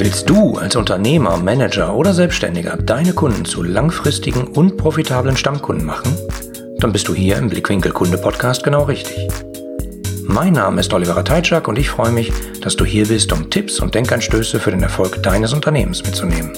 Willst du als Unternehmer, Manager oder Selbstständiger deine Kunden zu langfristigen und profitablen Stammkunden machen? Dann bist du hier im Blickwinkel Kunde Podcast genau richtig. Mein Name ist Oliver Teitschak und ich freue mich, dass du hier bist, um Tipps und Denkanstöße für den Erfolg deines Unternehmens mitzunehmen.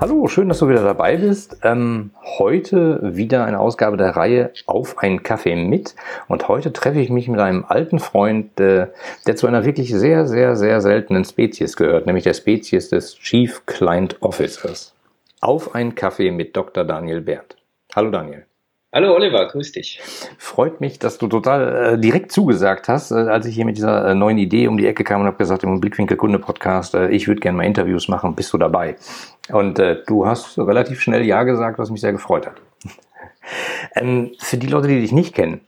Hallo, schön, dass du wieder dabei bist. Ähm, heute wieder eine Ausgabe der Reihe Auf einen Kaffee mit. Und heute treffe ich mich mit einem alten Freund, äh, der zu einer wirklich sehr, sehr, sehr seltenen Spezies gehört, nämlich der Spezies des Chief Client Officers. Auf einen Kaffee mit Dr. Daniel Bert. Hallo Daniel. Hallo Oliver, grüß dich. Freut mich, dass du total äh, direkt zugesagt hast, äh, als ich hier mit dieser äh, neuen Idee um die Ecke kam und habe gesagt, im Blickwinkel Kunde Podcast, äh, ich würde gerne mal Interviews machen, bist du dabei? Und äh, du hast relativ schnell Ja gesagt, was mich sehr gefreut hat. ähm, für die Leute, die dich nicht kennen,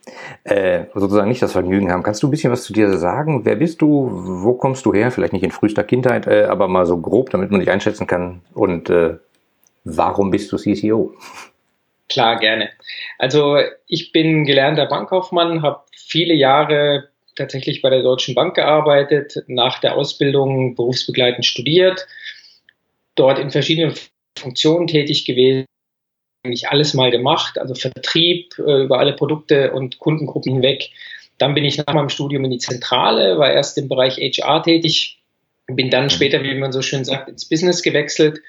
äh, sozusagen nicht das Vergnügen haben, kannst du ein bisschen was zu dir sagen? Wer bist du? Wo kommst du her? Vielleicht nicht in frühester Kindheit, aber mal so grob, damit man dich einschätzen kann. Und warum bist du CCO? Klar, gerne. Also ich bin gelernter Bankkaufmann, habe viele Jahre tatsächlich bei der Deutschen Bank gearbeitet, nach der Ausbildung berufsbegleitend studiert, dort in verschiedenen Funktionen tätig gewesen, eigentlich alles mal gemacht, also Vertrieb äh, über alle Produkte und Kundengruppen hinweg. Dann bin ich nach meinem Studium in die Zentrale, war erst im Bereich HR tätig, bin dann später, wie man so schön sagt, ins Business gewechselt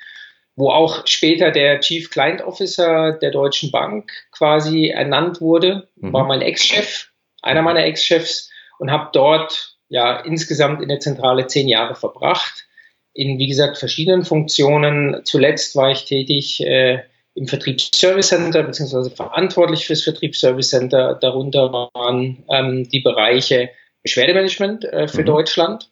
wo auch später der Chief Client Officer der Deutschen Bank quasi ernannt wurde, mhm. war mein Ex-Chef, einer meiner Ex-Chefs und habe dort ja insgesamt in der Zentrale zehn Jahre verbracht, in wie gesagt verschiedenen Funktionen. Zuletzt war ich tätig äh, im Vertriebsservice Center beziehungsweise verantwortlich fürs Vertriebsservice Center. Darunter waren ähm, die Bereiche Beschwerdemanagement äh, für mhm. Deutschland,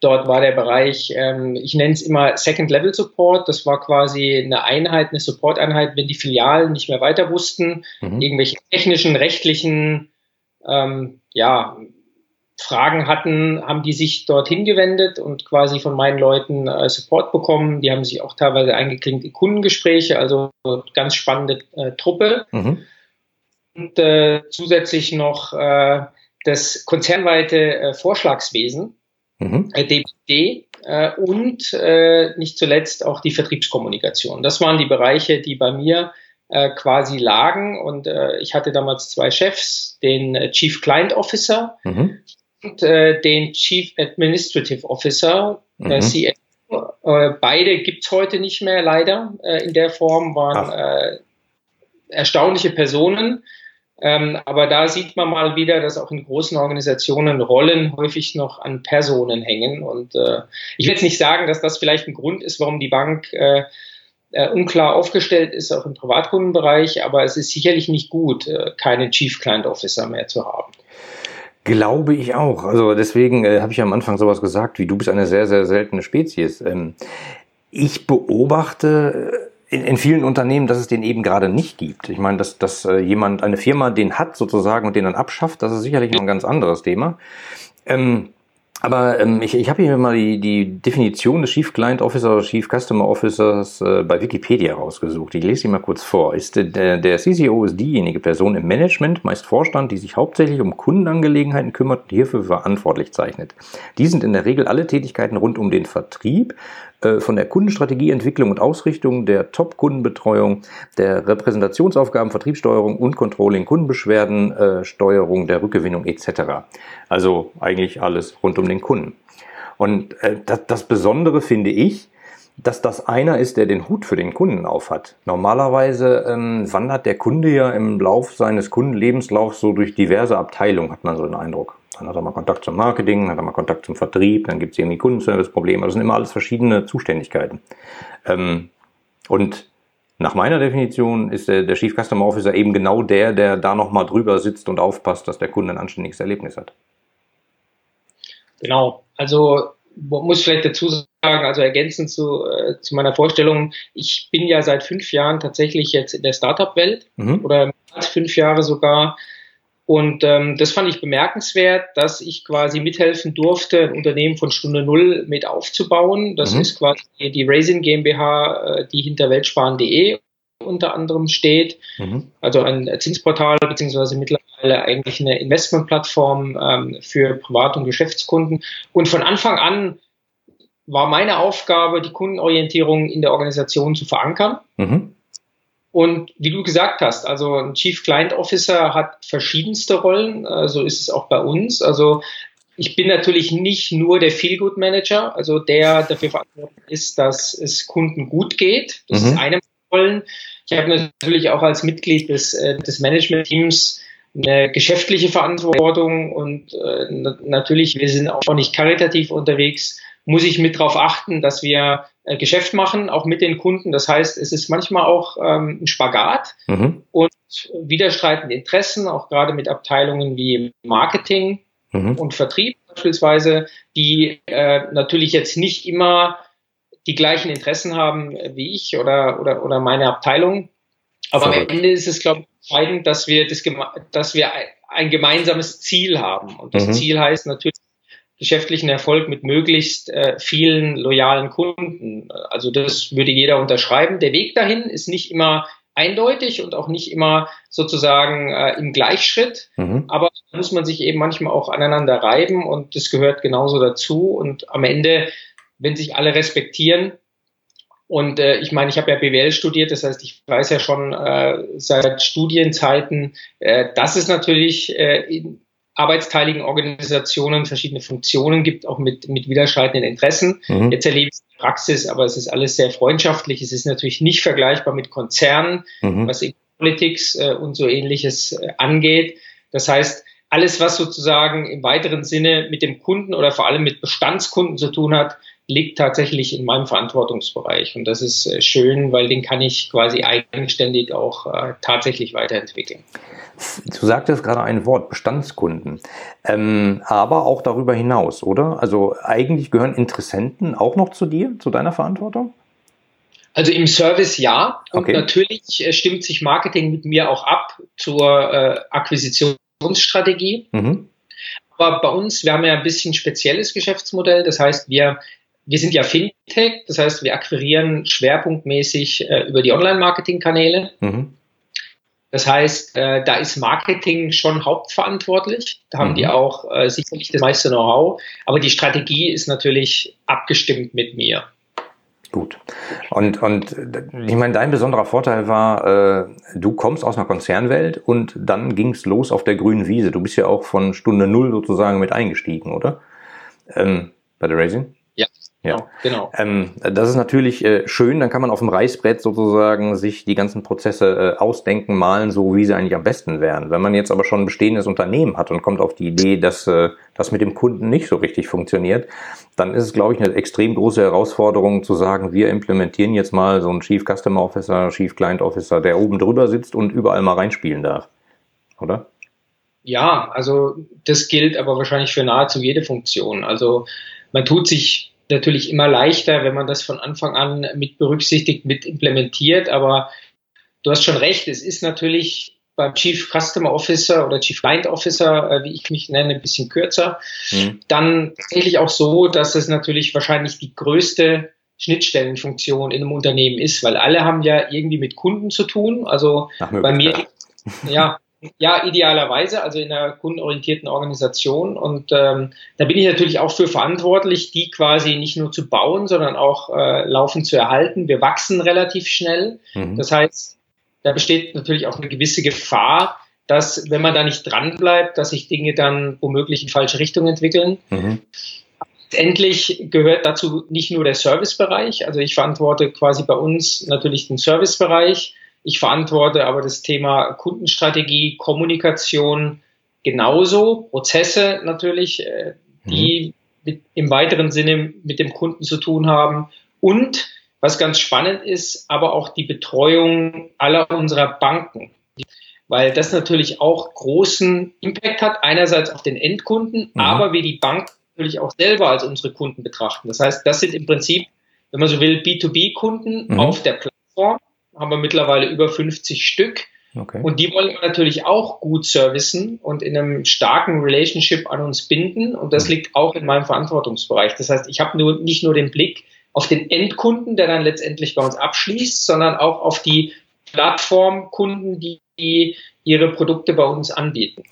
Dort war der Bereich, ähm, ich nenne es immer Second Level Support. Das war quasi eine Einheit, eine Support-Einheit, wenn die Filialen nicht mehr weiter wussten, mhm. irgendwelche technischen, rechtlichen ähm, ja, Fragen hatten, haben die sich dorthin gewendet und quasi von meinen Leuten äh, Support bekommen. Die haben sich auch teilweise eingeklinkt in Kundengespräche, also ganz spannende äh, Truppe. Mhm. Und äh, zusätzlich noch äh, das konzernweite äh, Vorschlagswesen mhm. äh, DPD äh, und äh, nicht zuletzt auch die Vertriebskommunikation. Das waren die Bereiche, die bei mir äh, quasi lagen und äh, ich hatte damals zwei Chefs, den äh, Chief Client Officer mhm. und äh, den Chief Administrative Officer, äh, mhm. CFO. Äh, beide gibt's heute nicht mehr leider äh, in der Form, waren äh, erstaunliche Personen, ähm, aber da sieht man mal wieder, dass auch in großen Organisationen Rollen häufig noch an Personen hängen. Und äh, ich will jetzt nicht sagen, dass das vielleicht ein Grund ist, warum die Bank äh, äh, unklar aufgestellt ist, auch im Privatkundenbereich, aber es ist sicherlich nicht gut, äh, keinen Chief Client Officer mehr zu haben. Glaube ich auch. Also deswegen äh, habe ich am Anfang sowas gesagt, wie du bist eine sehr, sehr seltene Spezies. Ähm, ich beobachte in, in vielen Unternehmen, dass es den eben gerade nicht gibt. Ich meine, dass, dass äh, jemand, eine Firma den hat sozusagen und den dann abschafft, das ist sicherlich noch ein ganz anderes Thema. Ähm, aber ähm, ich, ich habe hier mal die, die Definition des Chief Client Officer oder Chief Customer Officers äh, bei Wikipedia rausgesucht. Ich lese sie mal kurz vor. Ist, äh, der, der CCO ist diejenige Person im Management, meist Vorstand, die sich hauptsächlich um Kundenangelegenheiten kümmert und hierfür verantwortlich zeichnet. Die sind in der Regel alle Tätigkeiten rund um den Vertrieb, von der Kundenstrategieentwicklung und Ausrichtung, der Top-Kundenbetreuung, der Repräsentationsaufgaben, Vertriebssteuerung und Controlling, Kundenbeschwerden, äh, Steuerung der Rückgewinnung etc. Also eigentlich alles rund um den Kunden. Und äh, das, das Besondere finde ich, dass das einer ist, der den Hut für den Kunden aufhat. Normalerweise ähm, wandert der Kunde ja im Lauf seines Kundenlebenslaufs so durch diverse Abteilungen, hat man so den Eindruck. Dann hat er mal Kontakt zum Marketing, hat er mal Kontakt zum Vertrieb, dann gibt es irgendwie Kundenservice-Probleme. Das sind immer alles verschiedene Zuständigkeiten. Ähm, und nach meiner Definition ist der, der Chief Customer Officer eben genau der, der da nochmal drüber sitzt und aufpasst, dass der Kunde ein anständiges Erlebnis hat. Genau. Also muss vielleicht dazu sagen, also ergänzend zu, äh, zu meiner Vorstellung, ich bin ja seit fünf Jahren tatsächlich jetzt in der Startup-Welt mhm. oder als fünf Jahre sogar und ähm, das fand ich bemerkenswert, dass ich quasi mithelfen durfte, ein Unternehmen von Stunde Null mit aufzubauen. Das mhm. ist quasi die Raisin GmbH, äh, die hinter weltsparen.de unter anderem steht, mhm. also ein Zinsportal beziehungsweise mittlerweile eigentlich eine Investmentplattform ähm, für Privat- und Geschäftskunden. Und von Anfang an war meine Aufgabe, die Kundenorientierung in der Organisation zu verankern. Mhm. Und wie du gesagt hast, also ein Chief Client Officer hat verschiedenste Rollen, so also ist es auch bei uns. Also ich bin natürlich nicht nur der Feel-Good Manager, also der dafür verantwortlich ist, dass es Kunden gut geht. Das mhm. ist eine Rollen. Ich habe natürlich auch als Mitglied des, äh, des Management-Teams eine geschäftliche Verantwortung und äh, natürlich, wir sind auch nicht karitativ unterwegs, muss ich mit darauf achten, dass wir äh, Geschäft machen, auch mit den Kunden. Das heißt, es ist manchmal auch ähm, ein Spagat mhm. und widerstreitende Interessen, auch gerade mit Abteilungen wie Marketing mhm. und Vertrieb beispielsweise, die äh, natürlich jetzt nicht immer die gleichen Interessen haben wie ich oder, oder, oder meine Abteilung. Aber Verrückt. am Ende ist es, glaube ich, entscheidend, dass wir, das, dass wir ein gemeinsames Ziel haben. Und das mhm. Ziel heißt natürlich geschäftlichen Erfolg mit möglichst äh, vielen loyalen Kunden. Also das würde jeder unterschreiben. Der Weg dahin ist nicht immer eindeutig und auch nicht immer sozusagen äh, im Gleichschritt. Mhm. Aber muss man sich eben manchmal auch aneinander reiben und das gehört genauso dazu. Und am Ende, wenn sich alle respektieren, und äh, ich meine, ich habe ja BWL studiert, das heißt, ich weiß ja schon äh, seit Studienzeiten, äh, dass es natürlich äh, in arbeitsteiligen Organisationen verschiedene Funktionen gibt, auch mit, mit widerstreitenden Interessen. Mhm. Jetzt erlebe ich es in der Praxis, aber es ist alles sehr freundschaftlich. Es ist natürlich nicht vergleichbar mit Konzernen, mhm. was Politics äh, und so ähnliches äh, angeht. Das heißt, alles, was sozusagen im weiteren Sinne mit dem Kunden oder vor allem mit Bestandskunden zu tun hat, liegt tatsächlich in meinem Verantwortungsbereich. Und das ist äh, schön, weil den kann ich quasi eigenständig auch äh, tatsächlich weiterentwickeln. Du sagtest gerade ein Wort, Bestandskunden. Ähm, aber auch darüber hinaus, oder? Also eigentlich gehören Interessenten auch noch zu dir, zu deiner Verantwortung? Also im Service ja. Und okay. natürlich äh, stimmt sich Marketing mit mir auch ab zur äh, Akquisitionsstrategie. Mhm. Aber bei uns, wir haben ja ein bisschen spezielles Geschäftsmodell. Das heißt, wir wir sind ja Fintech, das heißt, wir akquirieren schwerpunktmäßig äh, über die Online-Marketing-Kanäle. Mhm. Das heißt, äh, da ist Marketing schon hauptverantwortlich. Da haben mhm. die auch äh, sicherlich das meiste Know-how. Aber die Strategie ist natürlich abgestimmt mit mir. Gut. Und, und ich meine, dein besonderer Vorteil war, äh, du kommst aus einer Konzernwelt und dann ging es los auf der grünen Wiese. Du bist ja auch von Stunde Null sozusagen mit eingestiegen, oder? Ähm, bei der Racing? Ja, ja, genau. Ähm, das ist natürlich äh, schön, dann kann man auf dem Reißbrett sozusagen sich die ganzen Prozesse äh, ausdenken, malen, so wie sie eigentlich am besten wären. Wenn man jetzt aber schon ein bestehendes Unternehmen hat und kommt auf die Idee, dass äh, das mit dem Kunden nicht so richtig funktioniert, dann ist es, glaube ich, eine extrem große Herausforderung zu sagen, wir implementieren jetzt mal so einen Chief Customer Officer, Chief Client Officer, der oben drüber sitzt und überall mal reinspielen darf. Oder? Ja, also das gilt aber wahrscheinlich für nahezu jede Funktion. Also man tut sich natürlich immer leichter, wenn man das von Anfang an mit berücksichtigt, mit implementiert. Aber du hast schon recht, es ist natürlich beim Chief Customer Officer oder Chief Client Officer, äh, wie ich mich nenne, ein bisschen kürzer. Mhm. Dann tatsächlich auch so, dass es natürlich wahrscheinlich die größte Schnittstellenfunktion in einem Unternehmen ist, weil alle haben ja irgendwie mit Kunden zu tun. Also bei mir, ja, ja, idealerweise, also in einer kundenorientierten Organisation. Und ähm, da bin ich natürlich auch für verantwortlich, die quasi nicht nur zu bauen, sondern auch äh, laufend zu erhalten. Wir wachsen relativ schnell. Mhm. Das heißt, da besteht natürlich auch eine gewisse Gefahr, dass, wenn man da nicht dran bleibt, dass sich Dinge dann womöglich in falsche Richtung entwickeln. Mhm. Letztendlich gehört dazu nicht nur der Servicebereich. Also ich verantworte quasi bei uns natürlich den Servicebereich ich verantworte aber das Thema Kundenstrategie, Kommunikation genauso, Prozesse natürlich, äh, die mhm. mit, im weiteren Sinne mit dem Kunden zu tun haben. Und was ganz spannend ist, aber auch die Betreuung aller unserer Banken. Weil das natürlich auch großen Impact hat, einerseits auf den Endkunden, mhm. aber wir die Bank natürlich auch selber als unsere Kunden betrachten. Das heißt, das sind im Prinzip, wenn man so will, B2B-Kunden mhm. auf der Plattform haben wir mittlerweile über 50 Stück. Okay. Und die wollen wir natürlich auch gut servicen und in einem starken Relationship an uns binden. Und das liegt auch in meinem Verantwortungsbereich. Das heißt, ich habe nur, nicht nur den Blick auf den Endkunden, der dann letztendlich bei uns abschließt, sondern auch auf die Plattformkunden, die, die ihre Produkte bei uns anbieten.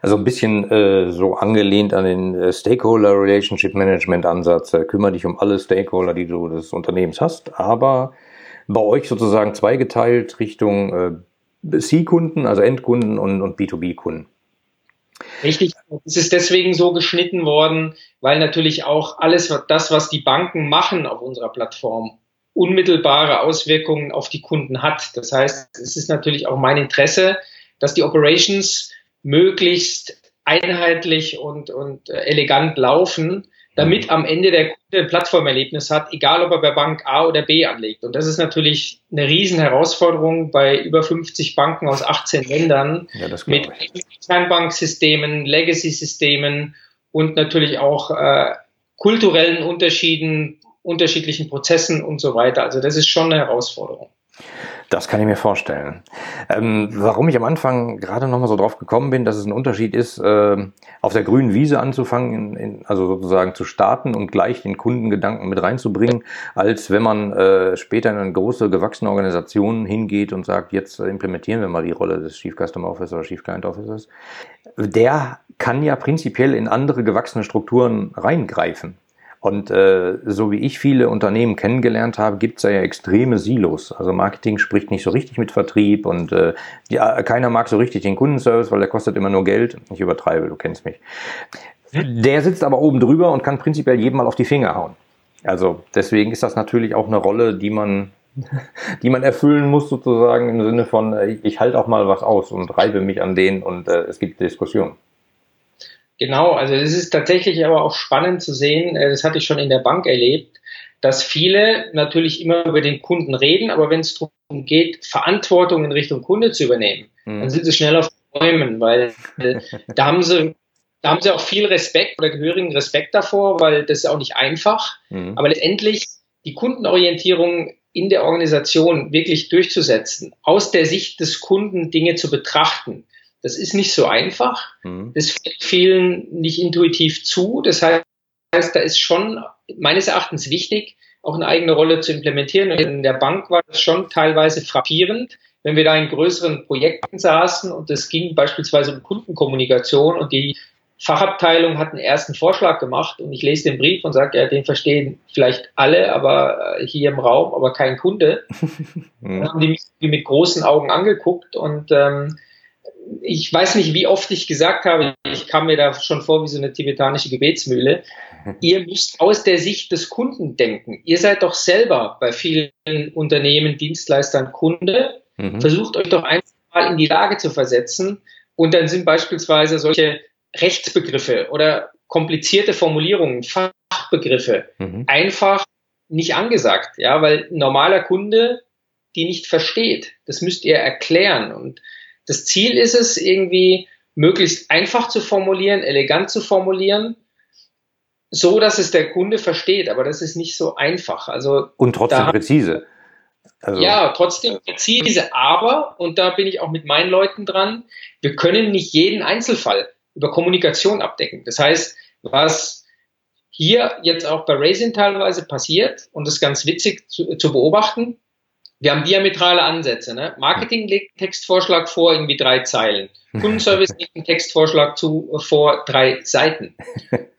Also ein bisschen äh, so angelehnt an den äh, Stakeholder Relationship Management Ansatz. Äh, kümmere dich um alle Stakeholder, die du des Unternehmens hast, aber bei euch sozusagen zweigeteilt Richtung äh, C-Kunden, also Endkunden und, und B2B-Kunden. Richtig, es ist deswegen so geschnitten worden, weil natürlich auch alles das, was die Banken machen auf unserer Plattform, unmittelbare Auswirkungen auf die Kunden hat. Das heißt, es ist natürlich auch mein Interesse, dass die Operations möglichst einheitlich und, und äh, elegant laufen, damit am Ende der Kunde ein Plattformerlebnis hat, egal ob er bei Bank A oder B anlegt. Und das ist natürlich eine riesen Herausforderung bei über 50 Banken aus 18 Ländern ja, mit Kernbanksystemen, Legacy-Systemen und natürlich auch äh, kulturellen Unterschieden, unterschiedlichen Prozessen und so weiter. Also das ist schon eine Herausforderung. Das kann ich mir vorstellen. Ähm, warum ich am Anfang gerade nochmal so drauf gekommen bin, dass es ein Unterschied ist, äh, auf der grünen Wiese anzufangen, in, in, also sozusagen zu starten und gleich den Kundengedanken mit reinzubringen, als wenn man äh, später in eine große gewachsene Organisation hingeht und sagt, jetzt implementieren wir mal die Rolle des Chief Customer Officer oder Chief Client Officers. Der kann ja prinzipiell in andere gewachsene Strukturen reingreifen. Und äh, so wie ich viele Unternehmen kennengelernt habe, gibt es ja extreme Silos. Also Marketing spricht nicht so richtig mit Vertrieb und äh, ja, keiner mag so richtig den Kundenservice, weil der kostet immer nur Geld. Ich übertreibe, du kennst mich. Der sitzt aber oben drüber und kann prinzipiell jedem mal auf die Finger hauen. Also deswegen ist das natürlich auch eine Rolle, die man, die man erfüllen muss sozusagen im Sinne von, äh, ich halte auch mal was aus und reibe mich an denen und äh, es gibt Diskussionen. Genau, also es ist tatsächlich aber auch spannend zu sehen, äh, das hatte ich schon in der Bank erlebt, dass viele natürlich immer über den Kunden reden, aber wenn es darum geht, Verantwortung in Richtung Kunde zu übernehmen, mhm. dann sind sie schnell auf Bäumen, weil äh, da haben sie da haben sie auch viel Respekt oder gehörigen Respekt davor, weil das ist auch nicht einfach. Mhm. Aber letztendlich die Kundenorientierung in der Organisation wirklich durchzusetzen, aus der Sicht des Kunden Dinge zu betrachten, das ist nicht so einfach. Mhm. Das fällt vielen nicht intuitiv zu. Das heißt, da ist schon meines Erachtens wichtig, auch eine eigene Rolle zu implementieren. In der Bank war das schon teilweise frappierend, wenn wir da in größeren Projekten saßen und es ging beispielsweise um Kundenkommunikation und die Fachabteilung hat einen ersten Vorschlag gemacht und ich lese den Brief und sage, ja, den verstehen vielleicht alle, aber äh, hier im Raum, aber kein Kunde. Dann haben die mich mit großen Augen angeguckt und ähm, ich weiß nicht, wie oft ich gesagt habe, ich kam mir da schon vor wie so eine tibetanische Gebetsmühle. Ihr müsst aus der Sicht des Kunden denken. Ihr seid doch selber bei vielen Unternehmen, Dienstleistern Kunde. Mhm. Versucht euch doch einfach mal in die Lage zu versetzen. Und dann sind beispielsweise solche Rechtsbegriffe oder komplizierte Formulierungen, Fachbegriffe mhm. einfach nicht angesagt. Ja, weil ein normaler Kunde die nicht versteht. Das müsst ihr erklären. Und das Ziel ist es, irgendwie möglichst einfach zu formulieren, elegant zu formulieren, so dass es der Kunde versteht. Aber das ist nicht so einfach. Also und trotzdem präzise. Also. Ja, trotzdem präzise. Aber und da bin ich auch mit meinen Leuten dran. Wir können nicht jeden Einzelfall über Kommunikation abdecken. Das heißt, was hier jetzt auch bei Raisin teilweise passiert und das ist ganz witzig zu, zu beobachten wir haben diametrale Ansätze. Ne? Marketing legt einen Textvorschlag vor, irgendwie drei Zeilen. Kundenservice legt einen Textvorschlag zu, vor, drei Seiten.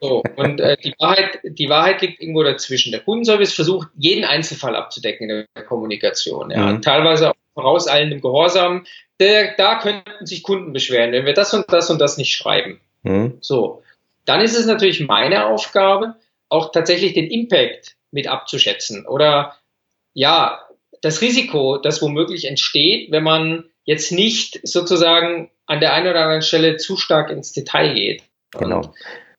So, und äh, die, Wahrheit, die Wahrheit liegt irgendwo dazwischen. Der Kundenservice versucht, jeden Einzelfall abzudecken in der Kommunikation. Ja? Mhm. Teilweise auch vorauseilendem Gehorsam. Der, da könnten sich Kunden beschweren, wenn wir das und das und das nicht schreiben. Mhm. So, dann ist es natürlich meine Aufgabe, auch tatsächlich den Impact mit abzuschätzen. Oder ja, das Risiko, das womöglich entsteht, wenn man jetzt nicht sozusagen an der einen oder anderen Stelle zu stark ins Detail geht. Genau.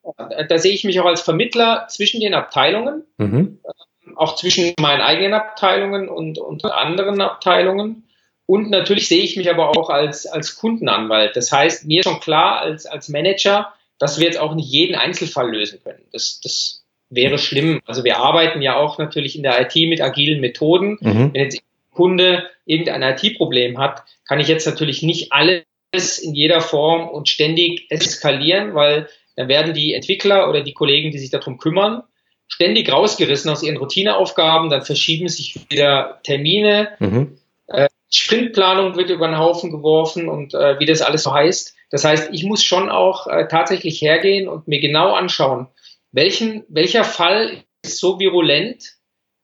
Und da sehe ich mich auch als Vermittler zwischen den Abteilungen, mhm. Ähm, auch zwischen meinen eigenen Abteilungen und, und anderen Abteilungen. Und natürlich sehe ich mich aber auch als, als Kundenanwalt. Das heißt, mir ist schon klar als, als Manager, dass wir jetzt auch nicht jeden Einzelfall lösen können. Das, das wäre schlimm. Also wir arbeiten ja auch natürlich in der IT mit agilen Methoden. Mhm. Wenn jetzt ein Kunde irgendein IT-Problem hat, kann ich jetzt natürlich nicht alles in jeder Form und ständig eskalieren, weil dann werden die Entwickler oder die Kollegen, die sich darum kümmern, ständig rausgerissen aus ihren Routineaufgaben, dann verschieben sich wieder Termine. Mhm. Äh, Sprintplanung wird über den Haufen geworfen und äh, wie das alles so heißt. Das heißt, ich muss schon auch äh, tatsächlich hergehen und mir genau anschauen, welchen, welcher Fall ist so virulent,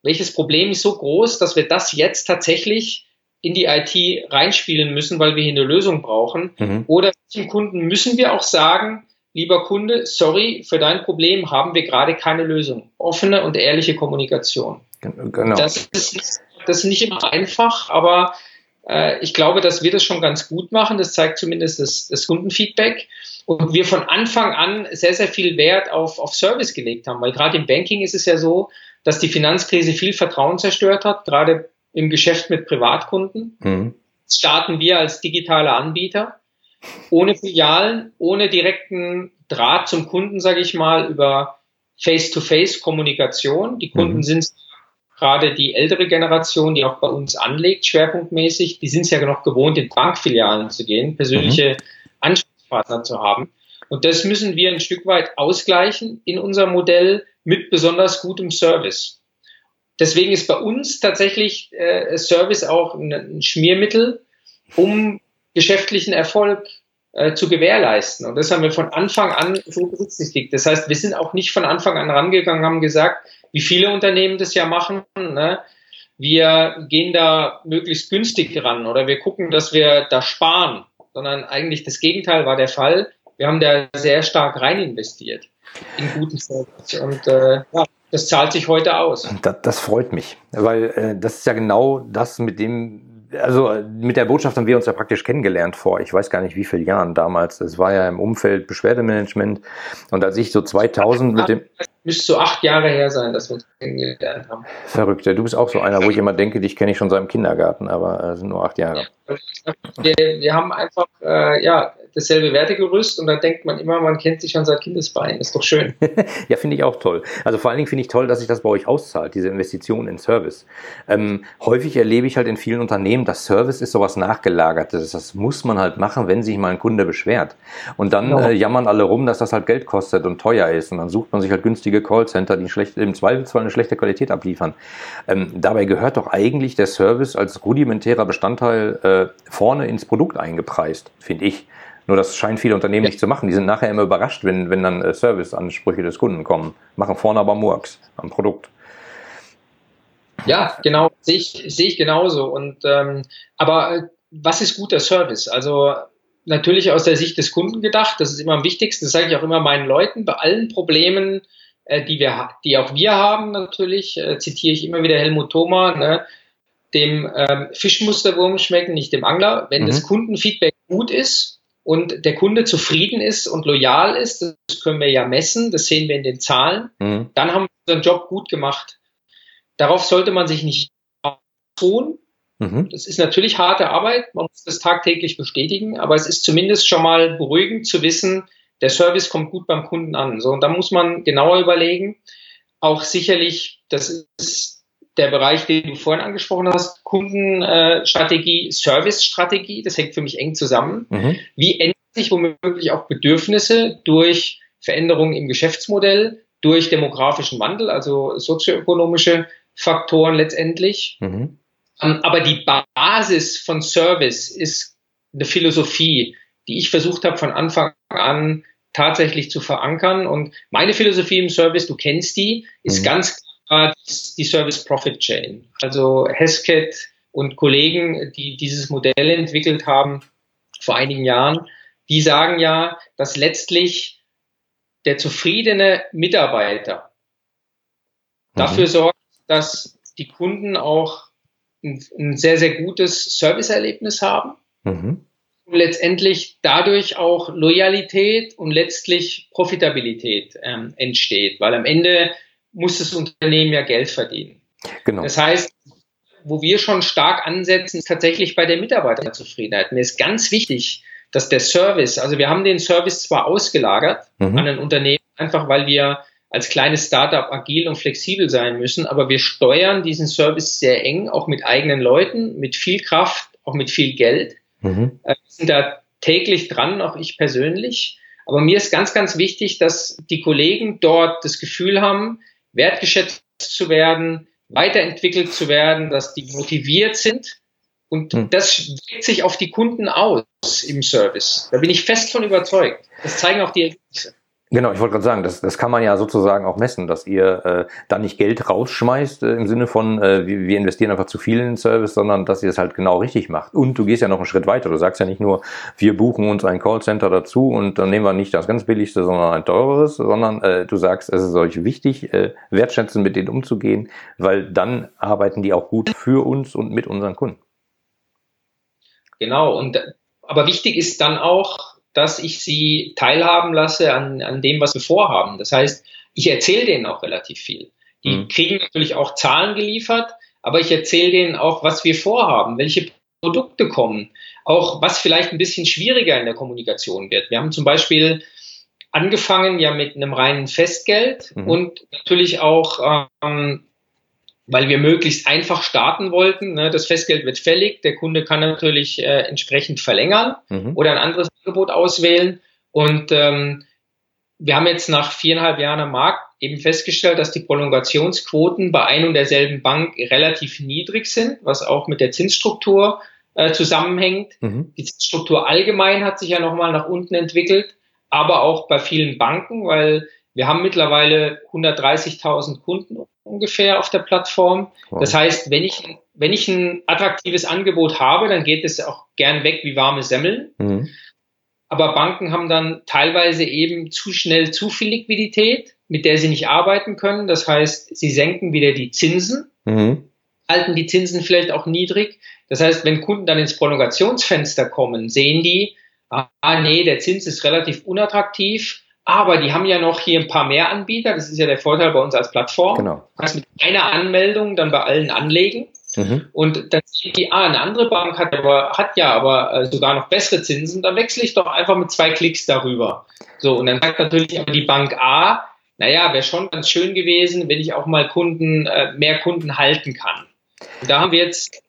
welches Problem ist so groß, dass wir das jetzt tatsächlich in die IT reinspielen müssen, weil wir hier eine Lösung brauchen. Mhm. Oder dem Kunden müssen wir auch sagen, lieber Kunde, sorry, für dein Problem haben wir gerade keine Lösung. Offene und ehrliche Kommunikation. Genau. Das ist, das ist nicht immer einfach, aber ich glaube, dass wir das schon ganz gut machen. Das zeigt zumindest das, das Kundenfeedback. Und wir von Anfang an sehr, sehr viel Wert auf, auf Service gelegt haben. Weil gerade im Banking ist es ja so, dass die Finanzkrise viel Vertrauen zerstört hat, gerade im Geschäft mit Privatkunden. Mhm. Starten wir als digitaler Anbieter ohne Filialen, ohne direkten Draht zum Kunden, sage ich mal, über Face-to-Face-Kommunikation. Die Kunden mhm. sind gerade die ältere Generation, die auch bei uns anlegt, schwerpunktmäßig, die sind es ja noch gewohnt, in Bankfilialen zu gehen, persönliche mhm. Ansprechpartner zu haben. Und das müssen wir ein Stück weit ausgleichen in unserem Modell mit besonders gutem Service. Deswegen ist bei uns tatsächlich äh, Service auch ein, ein Schmiermittel, um geschäftlichen Erfolg äh, zu gewährleisten. Und das haben wir von Anfang an so berücksichtigt. Das heißt, wir sind auch nicht von Anfang an rangegangen, haben gesagt, wie viele Unternehmen das ja machen. Ne? Wir gehen da möglichst günstig ran oder wir gucken, dass wir da sparen, sondern eigentlich das Gegenteil war der Fall. Wir haben da sehr stark rein investiert in guten Service und äh, ja, das zahlt sich heute aus. Das, das freut mich, weil äh, das ist ja genau das, mit dem also mit der Botschaft haben wir uns ja praktisch kennengelernt vor, ich weiß gar nicht wie viele Jahren damals. Es war ja im Umfeld Beschwerdemanagement. Und als ich so 2000 mit dem... Müsste so acht Jahre her sein, dass wir uns kennengelernt haben. Verrückt. Du bist auch so einer, wo ich immer denke, dich kenne ich schon seit dem Kindergarten, aber es sind nur acht Jahre. Wir, wir haben einfach, äh, ja, dasselbe Wertegerüst und da denkt man immer, man kennt sich schon seit Kindesbeinen. Ist doch schön. ja, finde ich auch toll. Also vor allen Dingen finde ich toll, dass sich das bei euch auszahlt, diese Investition in Service. Ähm, häufig erlebe ich halt in vielen Unternehmen, dass Service ist sowas Nachgelagertes. Das muss man halt machen, wenn sich mal ein Kunde beschwert. Und dann genau. äh, jammern alle rum, dass das halt Geld kostet und teuer ist. Und dann sucht man sich halt günstige Callcenter, die schlecht, im Zweifelsfall eine schlechte Qualität abliefern. Ähm, dabei gehört doch eigentlich der Service als rudimentärer Bestandteil äh, vorne ins Produkt eingepreist, finde ich. Nur das scheinen viele Unternehmen ja. nicht zu machen. Die sind nachher immer überrascht, wenn, wenn dann äh, Serviceansprüche des Kunden kommen. Machen vorne aber Murks am Produkt. Ja, genau, sehe ich, sehe ich genauso. Und ähm, aber äh, was ist guter Service? Also natürlich aus der Sicht des Kunden gedacht, das ist immer am wichtigsten, das sage ich auch immer meinen Leuten, bei allen Problemen, äh, die wir, die auch wir haben natürlich, äh, zitiere ich immer wieder Helmut Thoma, ne, dem ähm, Fisch muss der Wurm schmecken, nicht dem Angler. Wenn mhm. das Kundenfeedback gut ist, und der Kunde zufrieden ist und loyal ist, das können wir ja messen, das sehen wir in den Zahlen, mhm. dann haben wir unseren Job gut gemacht. Darauf sollte man sich nicht tun. Mhm. Das ist natürlich harte Arbeit, man muss das tagtäglich bestätigen, aber es ist zumindest schon mal beruhigend zu wissen, der Service kommt gut beim Kunden an. So, und da muss man genauer überlegen. Auch sicherlich, das ist der Bereich, den du vorhin angesprochen hast, Kundenstrategie, Servicestrategie, das hängt für mich eng zusammen. Mhm. Wie ändern sich womöglich auch Bedürfnisse durch Veränderungen im Geschäftsmodell, durch demografischen Wandel, also sozioökonomische Faktoren letztendlich. Mhm. Ähm, aber die Basis von Service ist eine Philosophie, die ich versucht habe von Anfang an tatsächlich zu verankern. Und meine Philosophie im Service, du kennst die, ist mhm. ganz die Service Profit Chain. Also Hesket und Kollegen, die dieses Modell entwickelt haben vor einigen Jahren, die sagen ja, dass letztlich der zufriedene Mitarbeiter mhm. dafür sorgt, dass die Kunden auch ein, ein sehr, sehr gutes Serviceerlebnis haben. Mhm. Und letztendlich dadurch auch Loyalität und letztlich Profitabilität ähm, entsteht, weil am Ende muss das Unternehmen ja Geld verdienen. Genau. Das heißt, wo wir schon stark ansetzen, ist tatsächlich bei der Mitarbeiterzufriedenheit. Mir ist ganz wichtig, dass der Service, also wir haben den Service zwar ausgelagert mhm. an ein Unternehmen, einfach weil wir als kleines Startup agil und flexibel sein müssen, aber wir steuern diesen Service sehr eng, auch mit eigenen Leuten, mit viel Kraft, auch mit viel Geld. Mhm. Äh, wir sind da täglich dran, auch ich persönlich. Aber mir ist ganz, ganz wichtig, dass die Kollegen dort das Gefühl haben, wertgeschätzt zu werden, weiterentwickelt zu werden, dass die motiviert sind Und hm. das wirkt sich auf die Kunden aus im Service. Da bin ich fest von überzeugt. Das zeigen auch die Ergebnisse. Genau, ich wollte gerade sagen, das, das kann man ja sozusagen auch messen, dass ihr äh, da nicht Geld rausschmeißt äh, im Sinne von, äh, wir, wir investieren einfach zu viel in den Service, sondern dass ihr es halt genau richtig macht. Und du gehst ja noch einen Schritt weiter. Du sagst ja nicht nur, wir buchen uns ein Callcenter dazu und dann nehmen wir nicht das ganz billigste, sondern ein teureres, sondern äh, du sagst, es ist euch wichtig, äh, wertschätzend mit denen umzugehen, weil dann arbeiten die auch gut für uns und mit unseren Kunden. Genau, und aber wichtig ist dann auch, dass ich sie teilhaben lasse an, an dem, was wir vorhaben. Das heißt, ich erzähle denen auch relativ viel. Die mhm. kriegen natürlich auch Zahlen geliefert, aber ich erzähle denen auch, was wir vorhaben, welche Produkte kommen, auch was vielleicht ein bisschen schwieriger in der Kommunikation wird. Wir haben zum Beispiel angefangen ja mit einem reinen Festgeld mhm. und natürlich auch ähm, weil wir möglichst einfach starten wollten. Ne? Das Festgeld wird fällig, der Kunde kann natürlich äh, entsprechend verlängern mhm. oder ein anderes Angebot auswählen. Und ähm, wir haben jetzt nach viereinhalb Jahren am Markt eben festgestellt, dass die Prolongationsquoten bei ein und derselben Bank relativ niedrig sind, was auch mit der Zinsstruktur äh, zusammenhängt. Mhm. Die Zinsstruktur allgemein hat sich ja nochmal nach unten entwickelt, aber auch bei vielen Banken, weil wir haben mittlerweile 130.000 Kunden ungefähr auf der Plattform. Wow. Das heißt, wenn ich, wenn ich ein attraktives Angebot habe, dann geht es auch gern weg wie warme Semmeln. Mhm. Aber Banken haben dann teilweise eben zu schnell zu viel Liquidität, mit der sie nicht arbeiten können. Das heißt, sie senken wieder die Zinsen, mhm. halten die Zinsen vielleicht auch niedrig. Das heißt, wenn Kunden dann ins Prolongationsfenster kommen, sehen die, ah nee, der Zins ist relativ unattraktiv aber die haben ja noch hier ein paar mehr Anbieter. Das ist ja der Vorteil bei uns als Plattform. Genau. Du kannst mit einer Anmeldung dann bei allen anlegen. Mhm. Und dann sehen die, ah, eine andere Bank hat aber, hat ja aber äh, sogar noch bessere Zinsen, dann wechsle ich doch einfach mit zwei Klicks darüber. So, und dann sagt natürlich aber die Bank A, naja, wäre schon ganz schön gewesen, wenn ich auch mal Kunden, äh, mehr Kunden halten kann. Und da haben wir jetzt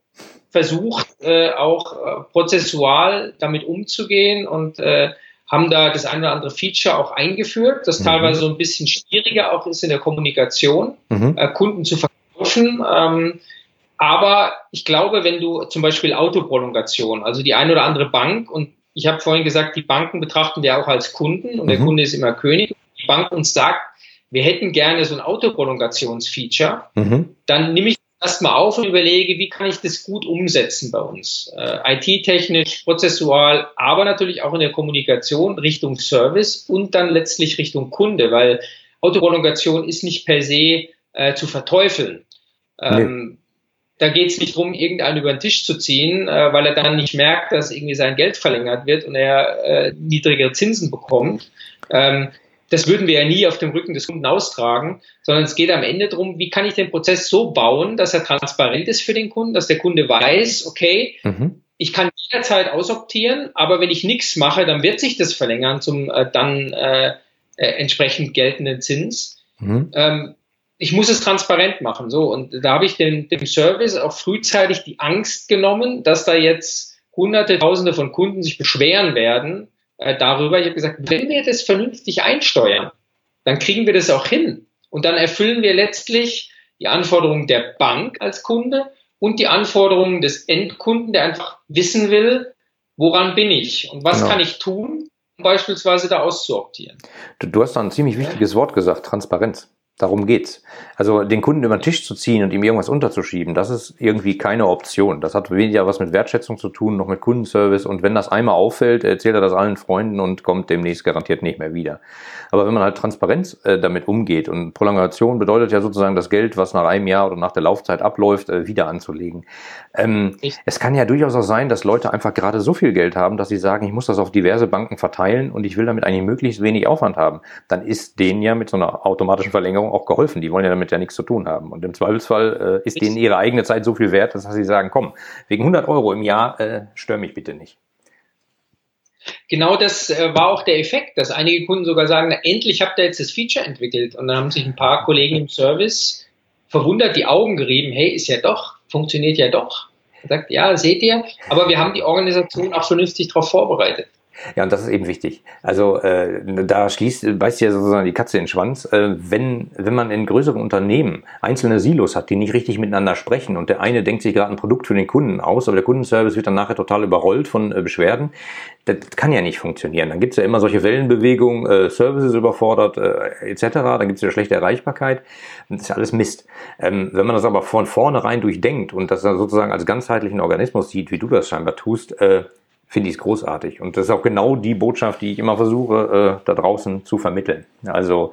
versucht, äh, auch prozessual damit umzugehen und äh, haben da das eine oder andere Feature auch eingeführt, das mhm. teilweise so ein bisschen schwieriger auch ist in der Kommunikation, mhm. äh, Kunden zu verkaufen. Ähm, aber ich glaube, wenn du zum Beispiel Autoprolongation, also die eine oder andere Bank, und ich habe vorhin gesagt, die Banken betrachten wir auch als Kunden und mhm. der Kunde ist immer König, die Bank uns sagt, wir hätten gerne so ein Autoprolongationsfeature, mhm. dann nehme ich erstmal auf und überlege, wie kann ich das gut umsetzen bei uns. Äh, IT-technisch, prozessual, aber natürlich auch in der Kommunikation Richtung Service und dann letztlich Richtung Kunde, weil Autoprolongation ist nicht per se äh, zu verteufeln. Ähm, nee. Da geht es nicht darum, irgendeinen über den Tisch zu ziehen, äh, weil er dann nicht merkt, dass irgendwie sein Geld verlängert wird und er äh, niedrigere Zinsen bekommt. Ähm, das würden wir ja nie auf dem Rücken des Kunden austragen, sondern es geht am Ende darum, wie kann ich den Prozess so bauen, dass er transparent ist für den Kunden, dass der Kunde weiß, okay, mhm. ich kann jederzeit ausoptieren, aber wenn ich nichts mache, dann wird sich das verlängern zum äh, dann äh, äh, entsprechend geltenden Zins. Mhm. Ähm, ich muss es transparent machen. So, und da habe ich dem, dem Service auch frühzeitig die Angst genommen, dass da jetzt Hunderte, Tausende von Kunden sich beschweren werden, äh, darüber. Ich habe gesagt, wenn wir das vernünftig einsteuern, dann kriegen wir das auch hin. Und dann erfüllen wir letztlich die Anforderungen der Bank als Kunde und die Anforderungen des Endkunden, der einfach wissen will, woran bin ich und was genau. kann ich tun, um beispielsweise da auszuoptieren. Du, du hast da ein ziemlich wichtiges Wort gesagt, Transparenz. Darum geht's. Also den Kunden über den Tisch zu ziehen und ihm irgendwas unterzuschieben, das ist irgendwie keine Option. Das hat weniger was mit Wertschätzung zu tun, noch mit Kundenservice. Und wenn das einmal auffällt, erzählt er das allen Freunden und kommt demnächst garantiert nicht mehr wieder. Aber wenn man halt Transparenz äh, damit umgeht und Prolongation bedeutet ja sozusagen das Geld, was nach einem Jahr oder nach der Laufzeit abläuft, äh, wieder anzulegen. Ähm, es kann ja durchaus auch sein, dass Leute einfach gerade so viel Geld haben, dass sie sagen, ich muss das auf diverse Banken verteilen und ich will damit eigentlich möglichst wenig Aufwand haben. Dann ist denen ja mit so einer automatischen Verlängerung Versicherung auch geholfen. Die wollen ja damit ja nichts zu tun haben. Und im Zweifelsfall äh, ist denen ihre eigene Zeit so viel wert, dass sie sagen, komm, wegen 100 Euro im Jahr äh, stör mich bitte nicht. Genau das äh, war auch der Effekt, dass einige Kunden sogar sagen, na, endlich habt ihr jetzt das Feature entwickelt. Und dann haben sich ein paar Kollegen im Service verwundert die Augen gerieben, hey, ist ja doch, funktioniert ja doch. Er sagt, ja, seht ihr, aber wir haben die Organisation auch vernünftig darauf vorbereitet. Ja, und das ist eben wichtig. Also äh, da schließt, beißt ja sozusagen die Katze in den Schwanz. Äh, wenn, wenn man in größeren Unternehmen einzelne Silos hat, die nicht richtig miteinander sprechen und der eine denkt sich gerade ein Produkt für den Kunden aus, aber der Kundenservice wird dann nachher total überrollt von äh, Beschwerden, das kann ja nicht funktionieren. Dann gibt's ja immer solche Wellenbewegungen, äh, Services überfordert äh, etc., dann gibt's ja schlechte Erreichbarkeit. Das ist ja alles Mist. Ähm, wenn man das aber von vornherein durchdenkt und das dann sozusagen als ganzheitlichen Organismus sieht, wie du das scheinbar tust, äh, finde ich es großartig. Und das ist auch genau die Botschaft, die ich immer versuche, äh, da draußen zu vermitteln. Also,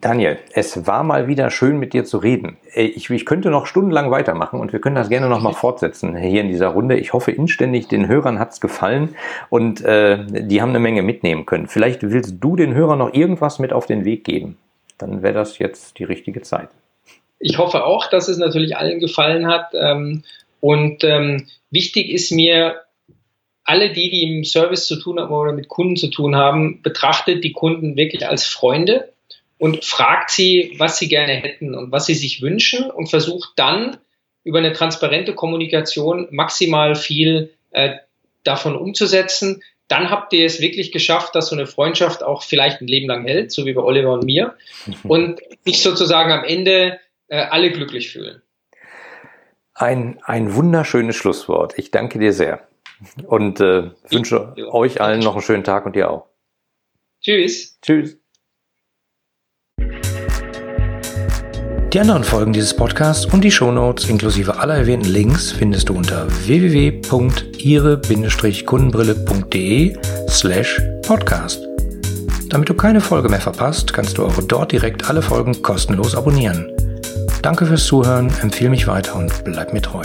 Daniel, es war mal wieder schön mit dir zu reden. Äh, ich, ich könnte noch stundenlang weitermachen und wir können das gerne nochmal fortsetzen hier in dieser Runde. Ich hoffe inständig, den Hörern hat's gefallen und äh, die haben eine Menge mitnehmen können. Vielleicht willst du den Hörern noch irgendwas mit auf den Weg geben. Dann wäre das jetzt die richtige Zeit. Ich hoffe auch, dass es natürlich allen gefallen hat. Ähm, und ähm, wichtig ist mir, alle die, die im Service zu tun haben oder mit Kunden zu tun haben, betrachtet die Kunden wirklich als Freunde und fragt sie, was sie gerne hätten und was sie sich wünschen und versucht dann über eine transparente Kommunikation maximal viel äh, davon umzusetzen. Dann habt ihr es wirklich geschafft, dass so eine Freundschaft auch vielleicht ein Leben lang hält, so wie bei Oliver und mir, und sich sozusagen am Ende äh, alle glücklich fühlen. Ein, ein wunderschönes Schlusswort. Ich danke dir sehr. Und äh, wünsche ja. euch allen noch einen schönen Tag und dir auch. Tschüss. Tschüss. Die anderen Folgen dieses Podcasts und die Shownotes inklusive aller erwähnten Links findest du unter www.ihre-kundenbrille.de slash podcast. Damit du keine Folge mehr verpasst, kannst du auch dort direkt alle Folgen kostenlos abonnieren. Danke fürs Zuhören, empfehle mich weiter und bleib mir treu.